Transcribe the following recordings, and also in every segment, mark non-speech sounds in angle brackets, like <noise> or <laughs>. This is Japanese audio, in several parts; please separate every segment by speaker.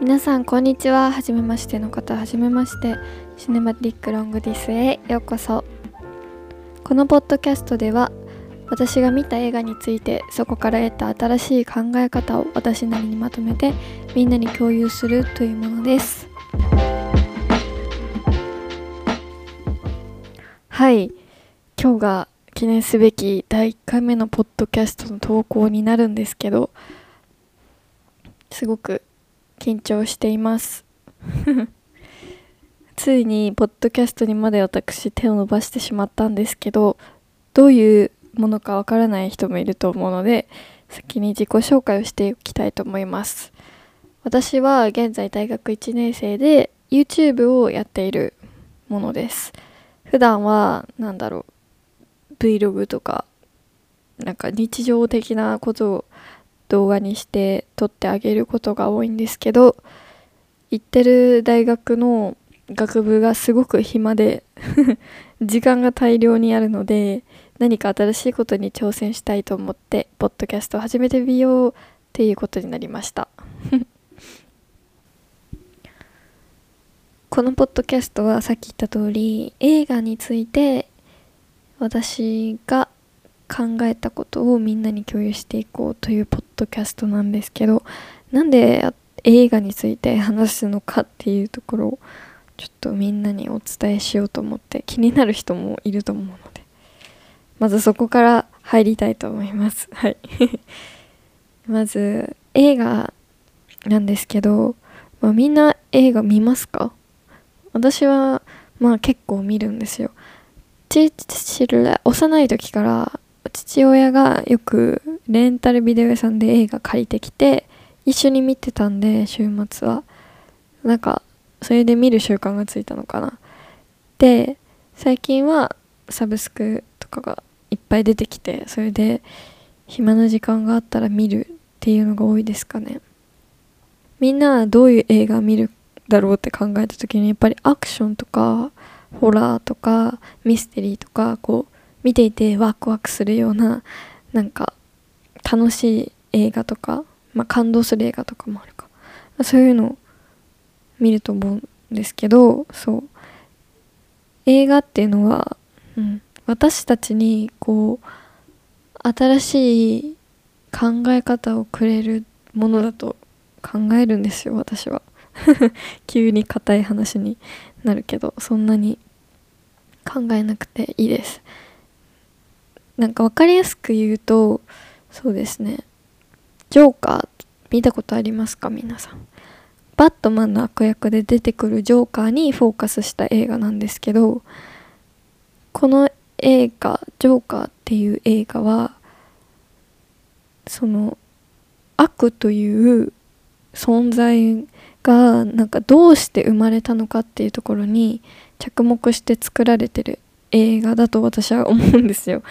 Speaker 1: 皆さんこんにちは。はじめましての方はじめまして。シネマティックロングディスへようこそ。このポッドキャストでは私が見た映画についてそこから得た新しい考え方を私なりにまとめてみんなに共有するというものです。はい。今日が記念すべき第1回目のポッドキャストの投稿になるんですけどすごく緊張しています。<laughs> ついにポッドキャストにまで私手を伸ばしてしまったんですけどどういうものかわからない人もいると思うので先に自己紹介をしておきたいと思います。私は現在大学1年生で YouTube をやっているものです。普段は何だろう Vlog とかなんか日常的なことを動画にして撮ってあげることが多いんですけど行ってる大学の学部がすごく暇で <laughs> 時間が大量にあるので何か新しいことに挑戦したいと思ってポッドキャストを始めてみようっていうことになりました。<laughs> このポッドキャストはさっき言った通り映画について私が考えたことをみんなに共有していこうというポッドキャストなんですけどなんで映画について話すのかっていうところをちょっとみんなにお伝えしようと思って気になる人もいると思うのでまずそこから入りたいと思います。<laughs> はい。<laughs> まず映画なんですけど、まあ、みんな映画見ますか？私はまあ結構見るんですよ。幼い時から父親がよくレンタルビデオ屋さんで映画借りてきて一緒に見てたんで週末は。なんかそれで見る習慣がついたのかな。で最近はサブスクとかがいっぱい出てきてそれで暇な時間があったら見るっていうのが多いですかね。みんなどういう映画見るだろうって考えた時にやっぱりアクションとかホラーとかミステリーとかこう見ていてワクワクするようななんか楽しい映画とか、まあ、感動する映画とかもあるか。そういうのを見ると思うんですけどそう。映画っていうのは、うん、私たちにこう新しい考え方をくれるものだと考えるんですよ私は。<laughs> 急に硬い話になるけどそんなに考えなくていいです。なんか分かりやすく言うとそうですねジョーカー見たことありますか皆さん？バットマンの悪役で出てくるジョーカーにフォーカスした映画なんですけどこの映画「ジョーカー」っていう映画はその悪という存在がなんかどうして生まれたのかっていうところに着目して作られてる映画だと私は思うんですよ。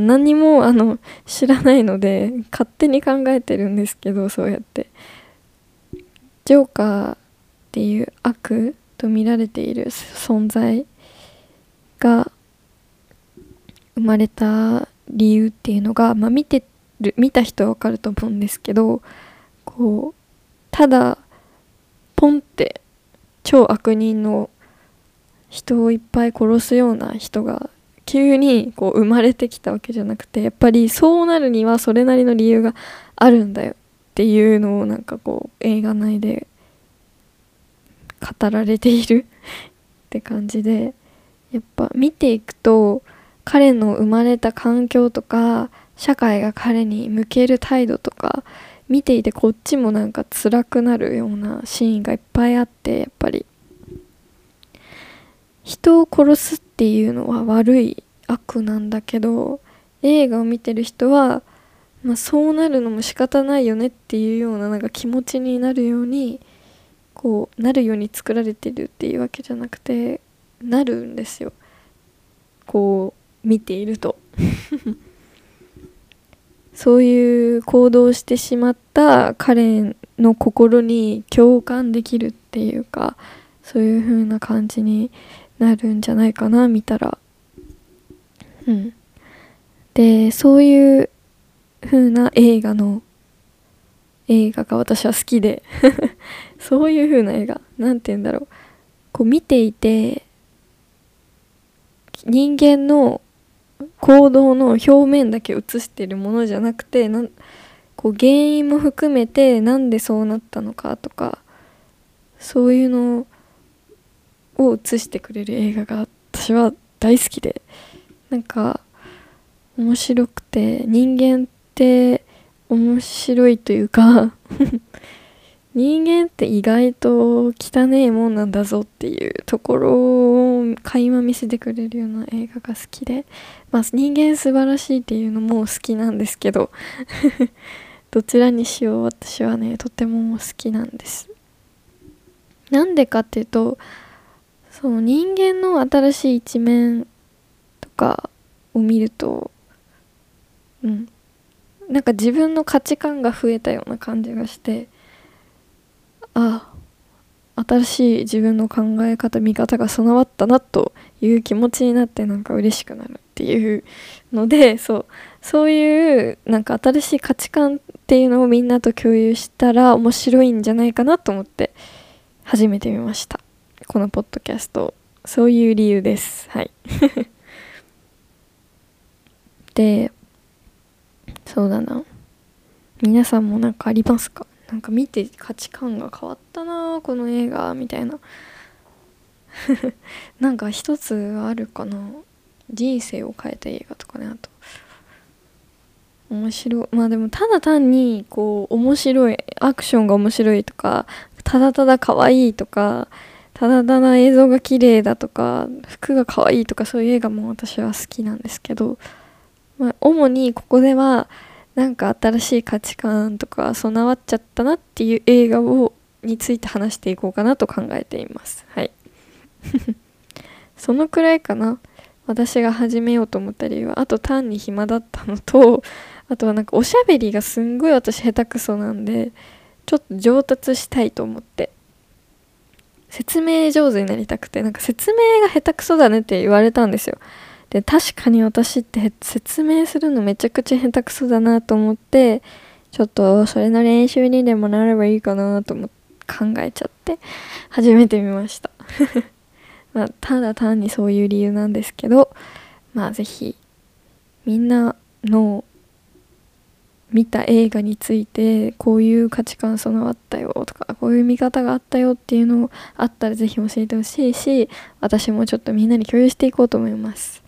Speaker 1: 何もあの知らないので勝手に考えてるんですけどそうやって。ジョーカーっていう悪と見られている存在が生まれた理由っていうのが、まあ、見てる見た人は分かると思うんですけどこうただポンって超悪人の人をいっぱい殺すような人が急にこう生まれてきたわけじゃなくてやっぱりそうなるにはそれなりの理由があるんだよっていうのをなんかこう映画内で語られている <laughs> って感じでやっぱ見ていくと彼の生まれた環境とか社会が彼に向ける態度とか見ていてこっちもなんか辛くなるようなシーンがいっぱいあってやっぱり人を殺すっていうのは悪い悪なんだけど映画を見てる人は、まあ、そうなるのも仕方ないよねっていうようななんか気持ちになるようにこうなるように作られてるっていうわけじゃなくてなるんですよ。こう見ていると。<laughs> そういう行動してしまった彼の心に共感できるっていうかそういう風な感じになるんじゃないかな見たら。うん。でそういう風な映画の映画が私は好きで。<laughs> そういう風な映画なんて言うんだろう。こう見ていて人間の行動の表面だけ映してるものじゃなくてなんこう原因も含めてなんでそうなったのかとかそういうのを映してくれる映画が私は大好きでなんか面白くて人間って面白いというか <laughs> 人間って意外と汚いもんなんだぞっていうところを垣間見せてくれるような映画が好きで、まあ、人間素晴らしいっていうのも好きなんですけど <laughs> どちらにしよう私はねとても好きなんです。なんでかっていうとそう人間の新しい一面とかを見るとうん。なんか自分の価値観が増えたような感じがしてあ新しい自分の考え方見方が備わったなという気持ちになってなんか嬉しくなるっていうので <laughs> そうそういうなんか新しい価値観っていうのをみんなと共有したら面白いんじゃないかなと思って始めてみました。このポッドキャストそういう理由です。はい。<laughs> でそうだな。皆さんも何かありますか？なんか見て価値観が変わったなこの映画みたいな。<laughs> なんか一つあるかな。人生を変えた映画とかねあと。面白い。まあでもただ単にこう面白いアクションが面白いとかただただ可愛いとかただただ映像が綺麗だとか服が可愛いとかそういう映画も私は好きなんですけど、まあ、主にここではなんか新しい価値観とか備わっちゃったなっていう映画をについて話していこうかなと考えています。はい。<laughs> そのくらいかな。私が始めようと思った理由はあと単に暇だったのとあとはなんかおしゃべりがすんごい私下手くそなんでちょっと上達したいと思って。説明上手になりたくてなんか説明が下手くそだねって言われたんですよ。で確かに私って説明するのめちゃくちゃ下手くそだなと思ってちょっとそれの練習にでもなればいいかなと思考えちゃって始めてみました。<laughs> まあ、ただ単にそういう理由なんですけどまあ是非みんなの見た映画についてこういう価値観備わったよとかこういう見方があったよっていうのをあったら是非教えてほしいし私もちょっとみんなに共有していこうと思います。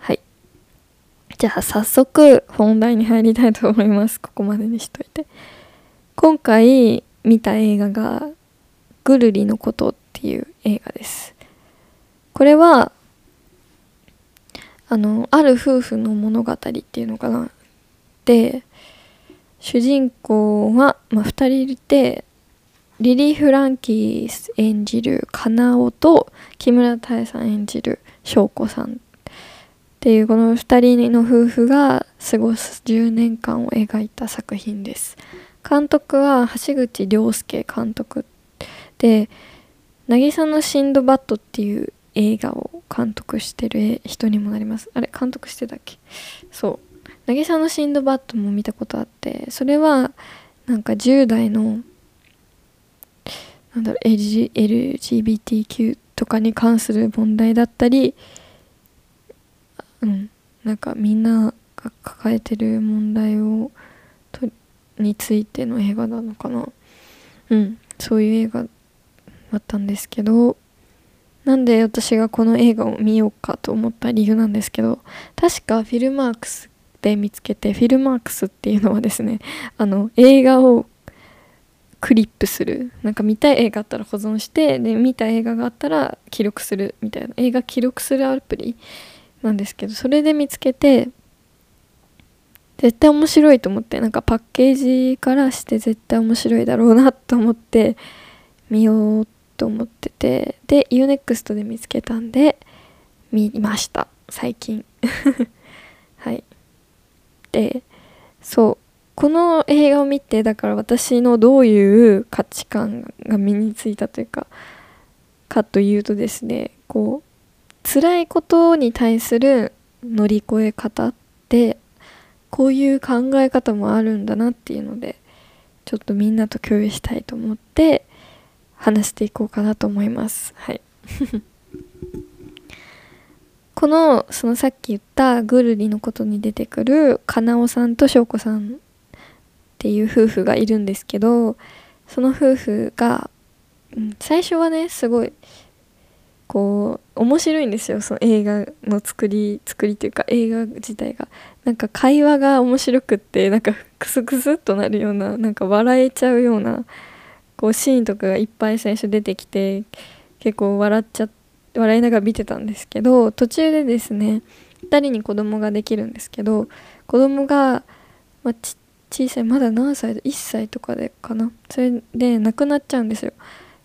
Speaker 1: はい。じゃあ早速本題に入りたいと思います。ここまでにしといて。今回見た映画が「ぐるりのこと」っていう映画です。これはあのある夫婦の物語っていうのかな。で主人公は、まあ、2人いてリリー・フランキー演じるカナオと木村多江さん演じる翔子さん。っていうこの2人の夫婦が過ごす10年間を描いた作品です。監督は橋口亮介監督。で「渚のシンドバッド」っていう映画を監督してる人にもなります。あれ監督してたっけ？そう「渚のシンドバッド」も見たことあってそれはなんか10代のなんだろう LGBTQ とかに関する問題だったりうんなんかみんなが抱えてる問題をとについての映画なのかな。うんそういう映画だったんですけどなんで私がこの映画を見ようかと思った理由なんですけど確かフィルマークスで見つけてフィルマークスっていうのはですね <laughs> あの映画をクリップする。なんか見たい映画あったら保存してで見た映画があったら記録するみたいな。映画記録するアプリなんですけどそれで見つけて絶対面白いと思ってなんかパッケージからして絶対面白いだろうなと思って見ようと思っててで UNEXT で見つけたんで見ました。最近。<laughs> でそうこの映画を見てだから私のどういう価値観が身についたというかかというとですねこう辛いことに対する乗り越え方ってこういう考え方もあるんだなっていうのでちちょっとみんなと共有したいと思って話していこうかなと思います。はい。<laughs> このそのさっき言ったぐるりのことに出てくるかなおさんとしょうこさんっていう夫婦がいるんですけどその夫婦が、うん、最初はねすごいこう面白いんですよ。その映画の作り作りというか映画自体が。なんか会話が面白くってなんかクスクスっとなるようななんか笑えちゃうようなこうシーンとかがいっぱい最初出てきて結構笑っちゃって笑いながら見てたんですけど途中でですね2人に子供ができるんですけど子供が、まあ、ち小さいまだ何歳で1歳とかでかな。それで亡くなっちゃうんですよ。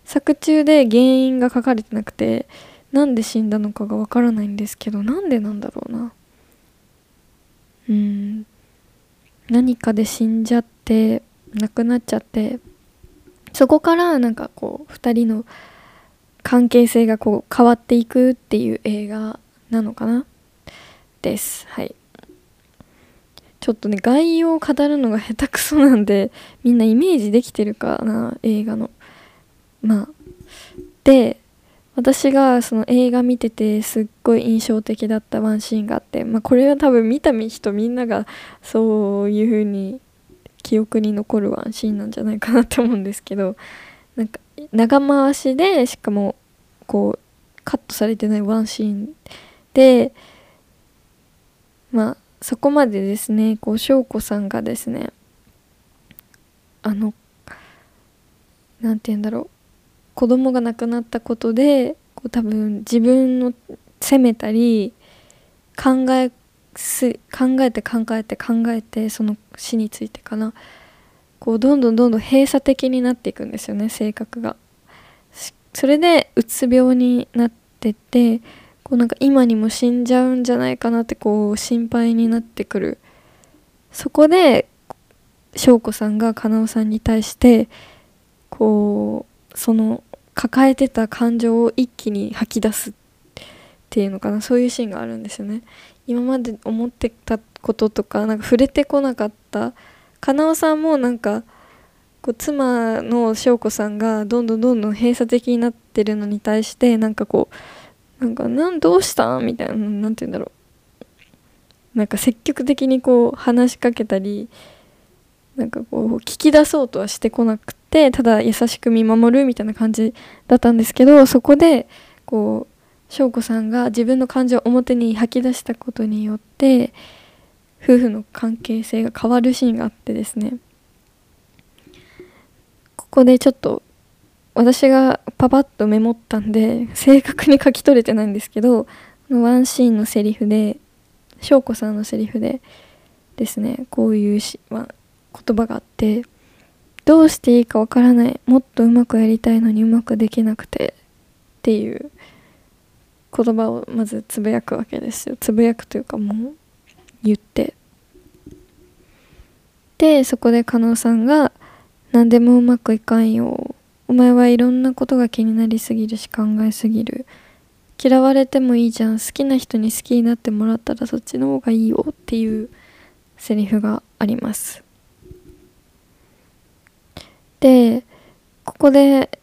Speaker 1: 作中で原因が書かれてなくてなんで死んだのかがわからないんですけどなんでなんだろうな。うん。何かで死んじゃって亡くなっちゃってそこからなんかこう2人の関係性がこう変わっていくっていう映画なのかな？です。はい。ちょっとね概要を語るのが下手くそなんでみんなイメージできてるかな映画の。まあ。で私がその映画見ててすっごい印象的だったワンシーンがあって、まあ、これは多分見た人みんながそういう風に記憶に残るワンシーンなんじゃないかなって思うんですけどなんか長回しでしかもこうカットされてないワンシーンでまあそこまでですねこう翔子さんがですねあの何て言うんだろう子供が亡くなったことでこう多分自分の責めたり考えす考えて考えて考えてその死についてかなこうどんどんどんどん閉鎖的になっていくんですよね性格が。それでうつ病になっててこうなんか今にも死んじゃうんじゃないかなってこう心配になってくる。そこで翔子さんがかなおさんに対してこうその抱えてた感情を一気に吐き出すっていうのかな。そういうシーンがあるんですよね。今まで思ってたこととかなんか触れてこなかった。かなおさんもなんかこう妻の翔子さんがどんどんどんどん閉鎖的になってるのに対してなんかこうなんかなんどうしたみたいな何て言うんだろう。なんか積極的にこう話しかけたりなんかこう聞き出そうとはしてこなくてただ優しく見守るみたいな感じだったんですけどそこでこう翔子さんが自分の感情を表に吐き出したことによって夫婦の関係性が変わるシーンがあってですね。ここでちょっと私がパパッとメモったんで正確に書き取れてないんですけどワンシーンのセリフで翔子さんのセリフでですねこういうし、まあ、言葉があってどうしていいかわからないもっとうまくやりたいのにうまくできなくてっていう言葉をまずつぶやくわけですよ。つぶやくというかもう言って。でそこで加納さんが「何でもうまくいかんよお前はいろんなことが気になりすぎるし考えすぎる。嫌われてもいいじゃん。好きな人に好きになってもらったらそっちの方がいいよ。っていうセリフがあります。でここで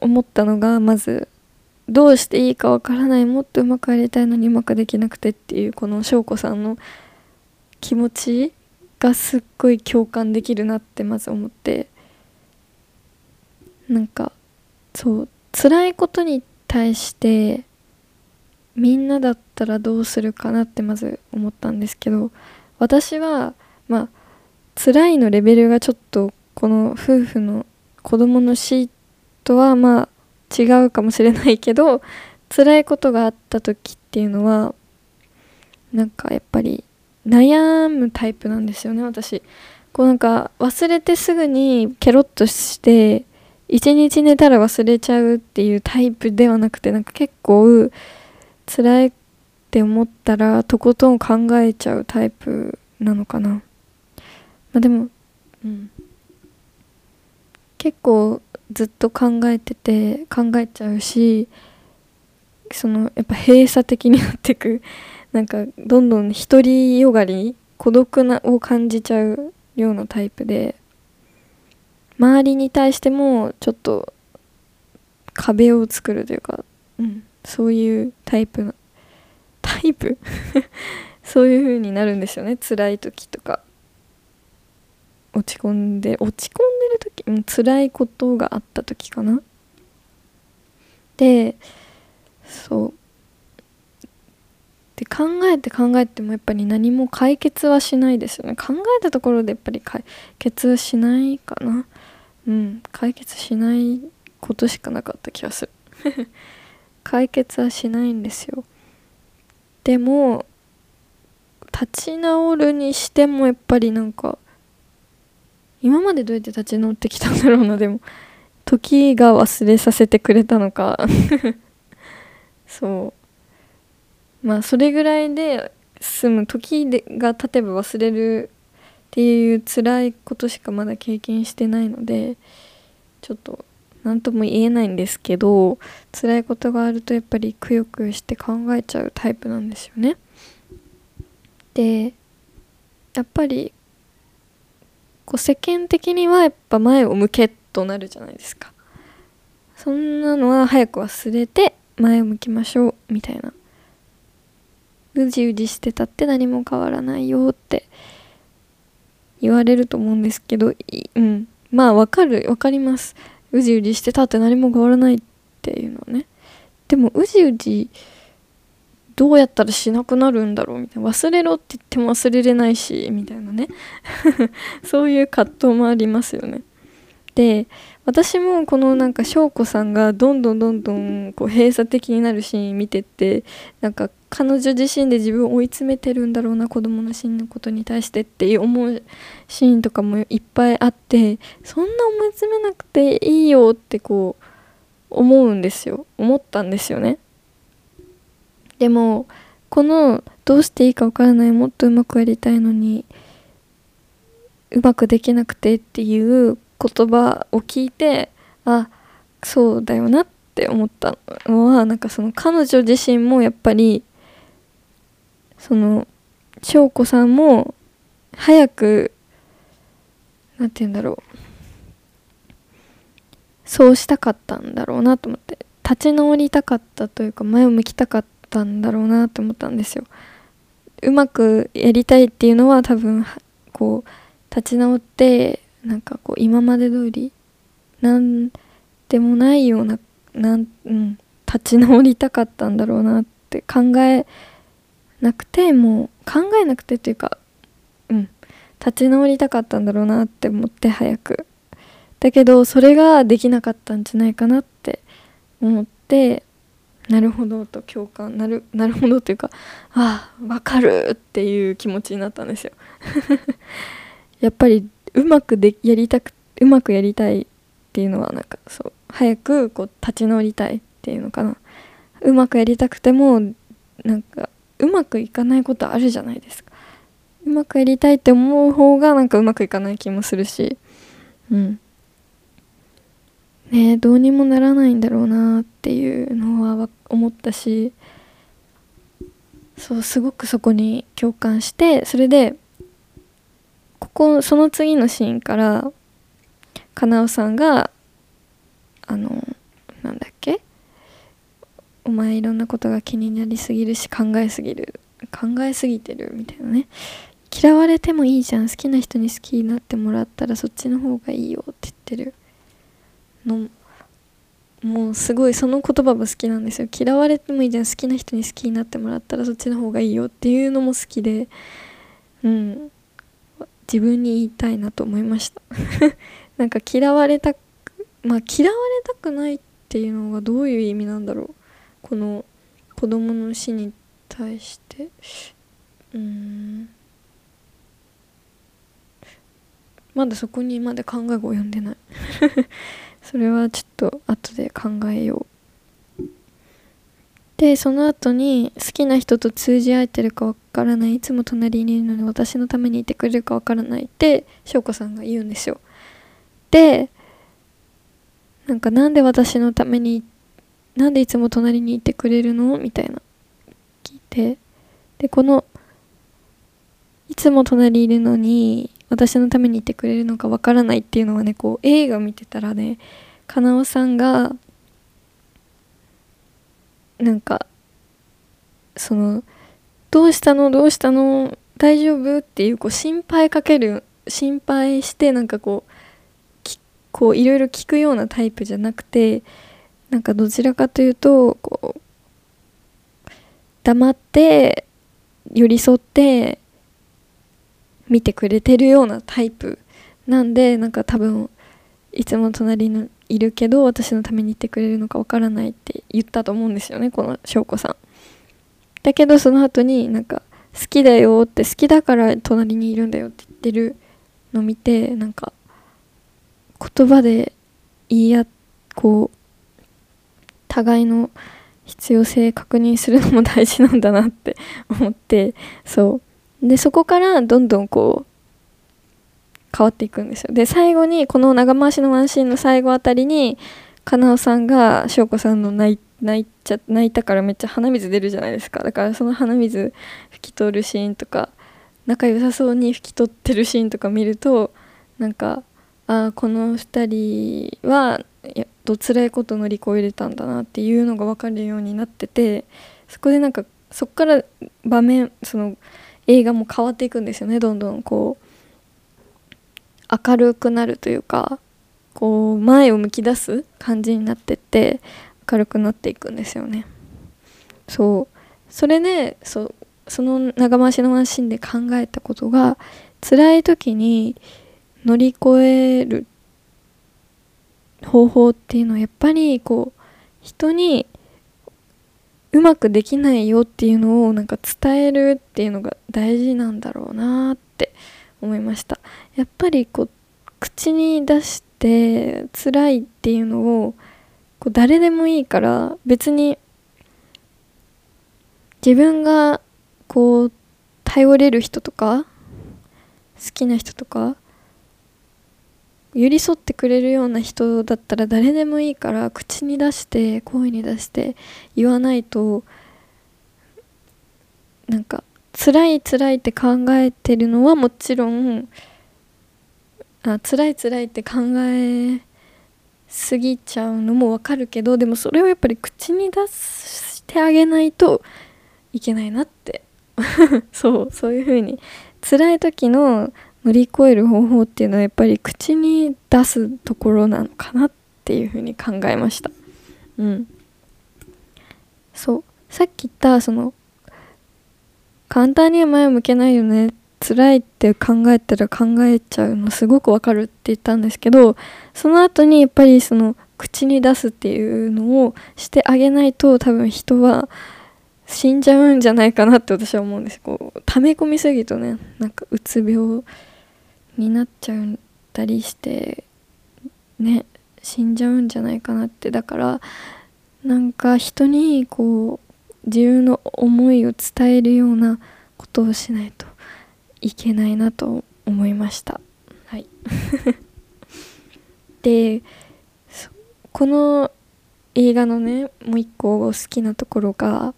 Speaker 1: 思ったのがまずどうしていいかわからない。もっとうまくやりたいのにうまくできなくてっていうこの翔子さんの気持ちがすっごい共感できるなってまず思って。なんかそう辛いことに対してみんなだったらどうするかなってまず思ったんですけど私はまあ辛いのレベルがちょっとこの夫婦の子供の死とはまあ違うかもしれないけど辛いことがあった時っていうのはなんかやっぱり悩むタイプなんですよね私。こうなんか忘れてすぐにケロッとして一日寝たら忘れちゃうっていうタイプではなくてなんか結構辛いって思ったらとことん考えちゃうタイプなのかな。まあでもうん。結構ずっと考えてて考えちゃうしそのやっぱ閉鎖的になってくなんかどんどん独りよがり孤独なを感じちゃうようなタイプで周りに対してもちょっと壁を作るというか、うん、そういうタイプのタイプ？<laughs> そういう風になるんですよね辛い時とか。落ち込んで落ち込んでる時、うん、辛いことがあった時かな。でそう。で考えて考えてもやっぱり何も解決はしないですよね。考えたところでやっぱり解決しないかな。うん。解決しないことしかなかった気がする。<laughs> 解決はしないんですよ。でも立ち直るにしてもやっぱりなんか今までどうやって立ち直ってきたんだろうな。でも時が忘れさせてくれたのか。<laughs> そう。まあそれぐらいで済む時でが経てば忘れるっていう辛いことしかまだ経験してないのでちょっと何とも言えないんですけど辛いことがあるとやっぱりくよくよして考えちゃうタイプなんですよね。でやっぱりこう世間的にはやっぱ前を向けとなるじゃないですかそんなのは早く忘れて前を向きましょうみたいなうじうじしてたって何も変わらないよって言われると思うんですけどうん。まあわかるわかります。うじうじしてたって何も変わらないっていうのはね。でもうじうじどうやったらしなくなるんだろうみたいな。忘れろって言っても忘れれないしみたいなね。<laughs> そういう葛藤もありますよね。で私もこのなんか翔子さんがどんどんどんどんこう閉鎖的になるシーン見てってなんか彼女自身で自分を追い詰めてるんだろうな子供のシーンのことに対してっていう思うシーンとかもいっぱいあってそんな思い詰めなくていいよってこう思うんですよ。思ったんですよね。でもこのどうしていいかわからないもっとうまくやりたいのにうまくできなくてっていう言葉を聞いてあそうだよなって思ったのはなんかその彼女自身もやっぱりその翔子さんも早く何て言うんだろうそうしたかったんだろうなと思って立ち直りたかったというか前を向きたかったんだろうなと思ったんですよ。うまくやりたいっていうのは多分こう立ち直ってなんかこう今まで通りなんでもないようななん、うん、立ち直りたかったんだろうなって考えなくてもう考えなくてというかうん立ち直りたかったんだろうなって思って早く。だけどそれができなかったんじゃないかなって思ってなるほどと共感なるなるほどというかああわかるっていう気持ちになったんですよ。<laughs> やっぱりうまくでやりたくうまくやりたいっていうのはなんかそう早くこう立ち直りたいっていうのかな。うまくやりたくてもなんかうまくいかないことあるじゃないですか。うまくやりたいって思う方がなんかうまくいかない気もするし。うん。ねどうにもならないんだろうなっていうのは思ったし。そうすごくそこに共感してそれでここその次のシーンからかなおさんがあのなんだっけ？お前いろんなことが気になりすぎるし考えすぎる。考えすぎてるみたいなね。嫌われてもいいじゃん。好きな人に好きになってもらったらそっちの方がいいよって言ってる。のもうすごいその言葉も好きなんですよ。嫌われてもいいじゃん。好きな人に好きになってもらったらそっちの方がいいよっていうのも好きで。うん。自分に言いたいなと思いました。<laughs> なんか嫌われたまあ嫌われたくないっていうのがどういう意味なんだろう。この子供の死に対してうん。まだそこにまで考えが及んでない。<laughs> それはちょっと後で考えよう。でその後に好きな人と通じ合えてるかわからない。いつも隣にいるのに私のためにいてくれるかわからない。って翔子さんが言うんですよ。でなんかなんで私のためになんでいつも隣にいてくれるの？みたいな。聞いて。でこのいつも隣にいるのに私のためにいてくれるのかわからないっていうのはねこう映画見てたらねかなおさんがなんかその「どうしたのどうしたの大丈夫?」っていうこう心配かける心配してなんかこうこういろいろ聞くようなタイプじゃなくてなんかどちらかというとこう黙って寄り添って見てくれてるようなタイプなんでなんか多分いつも隣にいるけど私のためにいてくれるのかわからないって言ったと思うんですよねこの翔子さん。だけどその後になんか好きだよって好きだから隣にいるんだよって言ってるの見てなんか言葉で言い合こう互いの必要性確認するのも大事なんだなって思ってそう。でそこからどんどんこう変わっていくんですよ。で最後にこの長回しのワンシーンの最後あたりにかなおさんが翔子さんの泣い泣いちゃ泣いたからめっちゃ鼻水出るじゃないですか。だからその鼻水拭き取るシーンとか仲良さそうに拭き取ってるシーンとか見るとなんかああこの2人はと辛いこと乗り越えれたんだなっていうのが分かるようになっててそこでなんかそこから場面その映画も変わっていくんですよね。どんどんこう明るくなるというかこう前を向き出す感じになってって明るくなっていくんですよね。そう。それでそその長回しのワンシーンで考えたことが辛い時に乗り越える方法っていうのはやっぱりこう人にうまくできないよっていうのをなんか伝えるっていうのが大事なんだろうなって思いました。やっぱりこう口に出して辛いっていうのをこう誰でもいいから別に自分がこう頼れる人とか好きな人とか寄り添ってくれるような人だったら誰でもいいから口に出して声に出して言わないとなんか辛い辛いって考えてるのはもちろんあ辛い辛いって考えすぎちゃうのもわかるけどでもそれをやっぱり口に出してあげないといけないなって。<laughs> そうそういう風に。辛い時の乗り越える方法っていうのはやっぱり口に出すところなのかなっていうふうに考えました。うん。そう。さっき言ったその簡単には前を向けないよね。辛いって考えたら考えちゃうのすごくわかるって言ったんですけどその後にやっぱりその口に出すっていうのをしてあげないと多分人は死んじゃうんじゃないかなって私は思うんです。こう溜め込みすぎるとねなんかうつ病になっちゃったりしてね死んじゃうんじゃないかなって。だからなんか人にこう自分の思いを伝えるようなことをしないといけないなと思いました。はい。<laughs> でこの映画のねもう一個好きなところが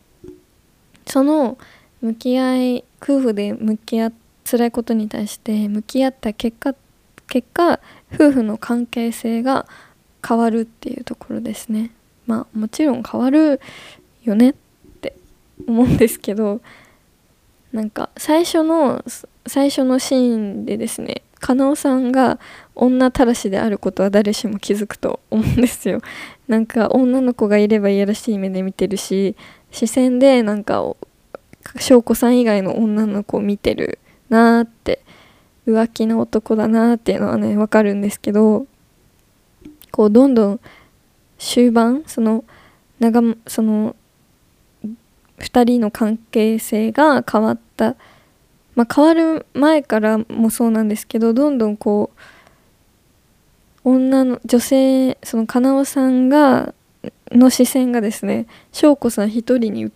Speaker 1: その向き合い夫婦で向き合って辛いことに対して向き合った結果結果夫婦の関係性が変わるっていうところですね。まあもちろん変わるよねって思うんですけどなんか最初の最初のシーンでですね加納さんが女たらしであることは誰しも気づくと思うんですよ。<laughs> なんか女の子がいればいやらしい目で見てるし視線でなんか翔子さん以外の女の子を見てるなーって浮気の男だなーっていうのはねわかるんですけどこうどんどん終盤その長その2人の関係性が変わったまあ変わる前からもそうなんですけどどんどんこう女の女性そのかなおさんがの視線がですね翔子さん一人に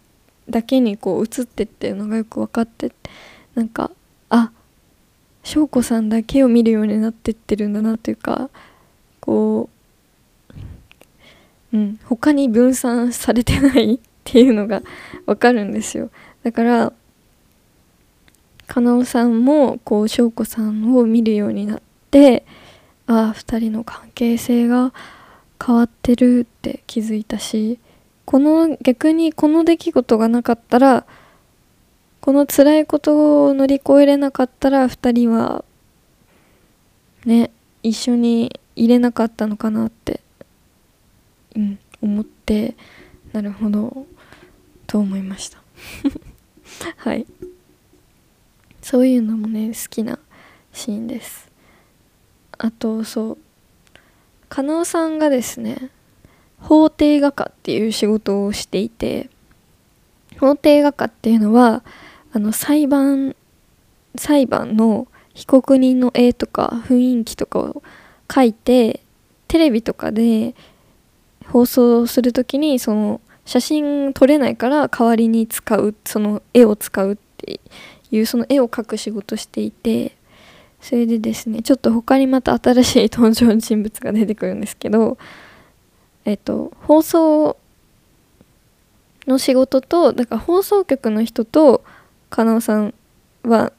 Speaker 1: だけにこう映ってっていうのがよく分かってなんかあ翔子さんだけを見るようになってってるんだなというかこう、うん、他に分散されてないっていうのがわかるんですよ。だからかなおさんもこう翔子さんを見るようになってああ2人の関係性が変わってるって気づいたしこの逆にこの出来事がなかったらこの辛いことを乗り越えれなかったら2人はね一緒にいれなかったのかなって、うん、思ってなるほどと思いました。<laughs> はい。そういうのもね好きなシーンです。あとそう加納さんがですね法廷画家っていう仕事をしていて法廷画家っていうのはあの裁判裁判の被告人の絵とか雰囲気とかを描いてテレビとかで放送する時にその写真撮れないから代わりに使うその絵を使うっていうその絵を描く仕事していてそれでですねちょっと他にまた新しい登場人物が出てくるんですけどえっと放送の仕事とだから放送局の人と加納さんは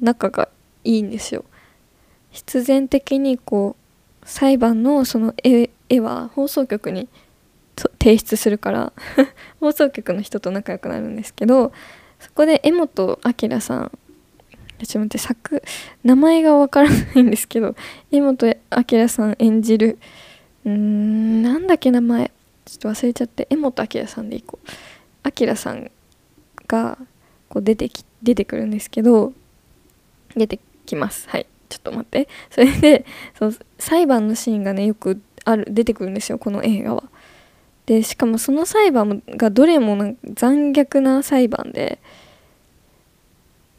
Speaker 1: 仲がいいんですよ。必然的にこう裁判のその絵絵は放送局に提出するから <laughs> 放送局の人と仲良くなるんですけどそこで江本明さんちょっと待って作名前がわからないんですけど江本明さん演じるうーんなんだっけ名前。ちょっと忘れちゃって江本明さんでいこう。明さんがこう出てき出てくるんですけど出てきます。はい。ちょっと待って。それでそう裁判のシーンがねよくある出てくるんですよこの映画は。でしかもその裁判がどれもなんか残虐な裁判で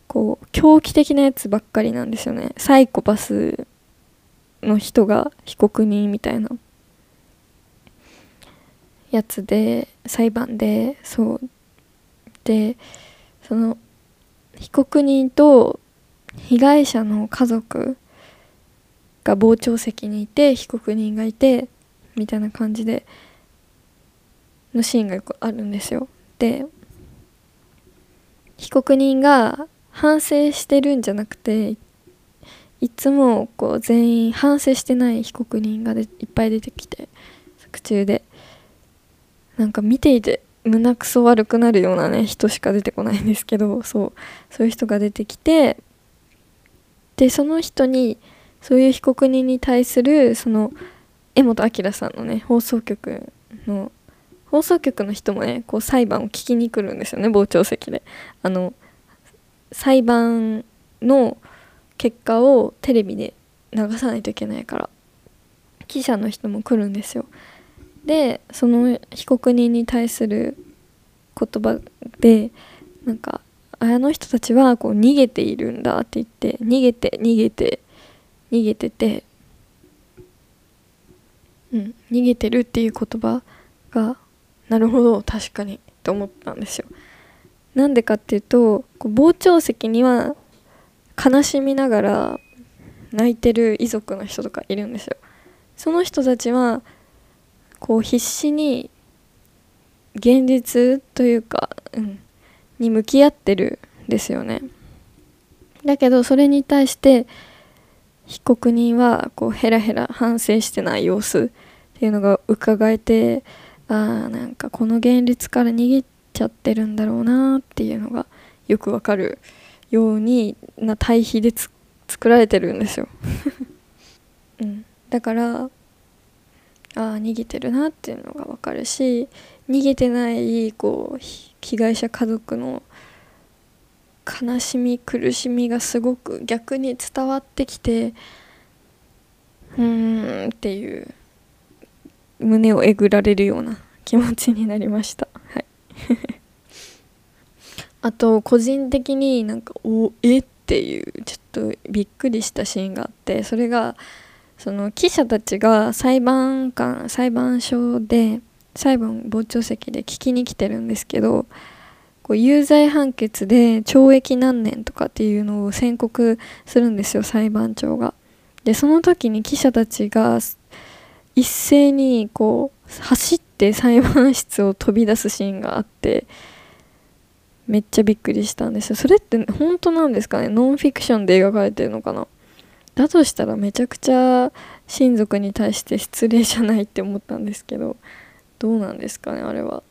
Speaker 1: こう狂気的なやつばっかりなんですよね。サイコパスの人が被告人みたいな。やつで裁判でそう。でその被告人と被害者の家族が傍聴席にいて被告人がいてみたいな感じでのシーンがよくあるんですよ。で被告人が反省してるんじゃなくていつもこう全員反省してない被告人がいっぱい出てきて作中でなんか見ていて胸くそ悪くなるようなね人しか出てこないんですけどそうそういう人が出てきてでその人にそういう被告人に対するその江本明さんのね放送局の放送局の人もねこう裁判を聞きに来るんですよね傍聴席で。あの裁判の結果をテレビで流さないといけないから記者の人も来るんですよ。でその被告人に対する言葉でなんかあの人たちはこう逃げているんだって言って逃げて逃げて逃げててうん逃げてるっていう言葉がなるほど確かにと思ったんですよ。なんでかっていうとこう傍聴席には悲しみながら泣いてる遺族の人とかいるんですよ。その人たちはこう必死に現実というか、うん、に向き合ってるんですよね。だけどそれに対して被告人はこうヘラヘラ反省してない様子っていうのが伺えてああなんかこの現実から逃げちゃってるんだろうなっていうのがよくわかるようにな対比で作られてるんですよ、<laughs> うん、だからああ逃げてるなっていうのが分かるし逃げてないこう被害者家族の悲しみ苦しみがすごく逆に伝わってきてうーんっていう胸をえぐられるような気持ちになりました。はい <laughs> あと個人的になんかおえ？っていうちょっとびっくりしたシーンがあってそれがその記者たちが裁判官裁判所で裁判傍聴席で聞きに来てるんですけどこう有罪判決で懲役何年とかっていうのを宣告するんですよ裁判長が。でその時に記者たちが一斉にこう走って裁判室を飛び出すシーンがあってめっちゃびっくりしたんですよ。それって本当なんですかね？ノンフィクションで描かれてるのかな？だとしたらめちゃくちゃ親族に対して失礼じゃないって思ったんですけどどうなんですかねあれは。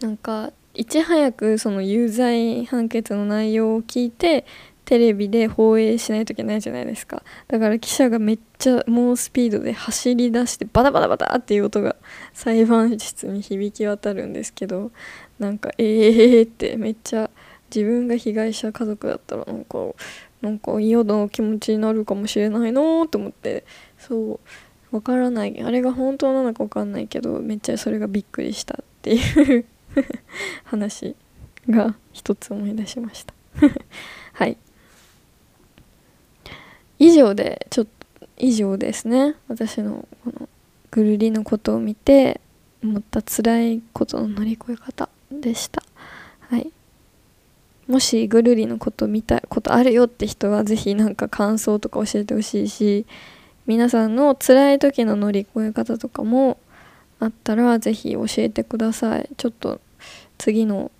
Speaker 1: なんかいち早くその有罪判決の内容を聞いてテレビで放映しないといけないじゃないですか。だから記者がめっちゃ猛スピードで走り出してバタバタバタっていう音が裁判室に響き渡るんですけどなんかええー、ってめっちゃ自分が被害者家族だったらなんかなんか嫌な気持ちになるかもしれないなと思ってそうわからない。あれが本当なのかわかんないけどめっちゃそれがびっくりしたっていう <laughs> 話が一つ思い出しました。<laughs> はい。以上でちょっと以上ですね。私のこのぐるりのことを見て思った辛いことの乗り越え方でした。はい。もしぐるりのこと見たことあるよって人は是非何か感想とか教えてほしいし皆さんの辛い時の乗り越え方とかもあったら是非教えてください。ちょっと次の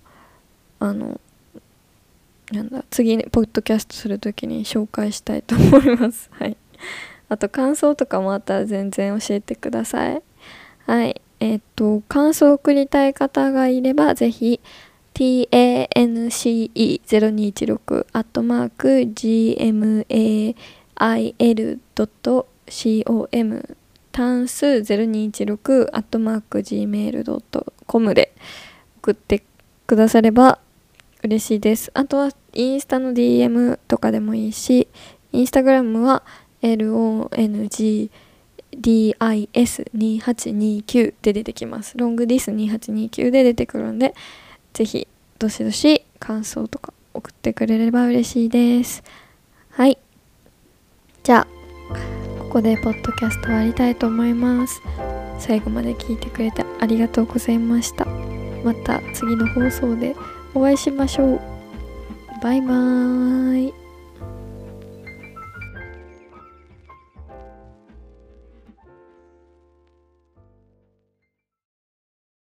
Speaker 1: あのなんだ次にポッドキャストする時に紹介したいと思います。<laughs> はい。あと感想とかもあったら全然教えてください。はい。えっ、と感想を送りたい方がいればぜひ tance0216 アットマーク gmail.com 単数0216アットマーク gmail.com で送ってくだされば嬉しいです。あとはインスタの DM とかでもいいし、インスタグラムは LONGDIS2829 で出てきます。ロングディス2829で出てくるんで、ぜひ、どしどし感想とか送ってくれれば嬉しいです。はい。じゃあ、ここでポッドキャスト終わりたいと思います。最後まで聞いてくれてありがとうございました。また次の放送でお会いしましょう。バイバーイ。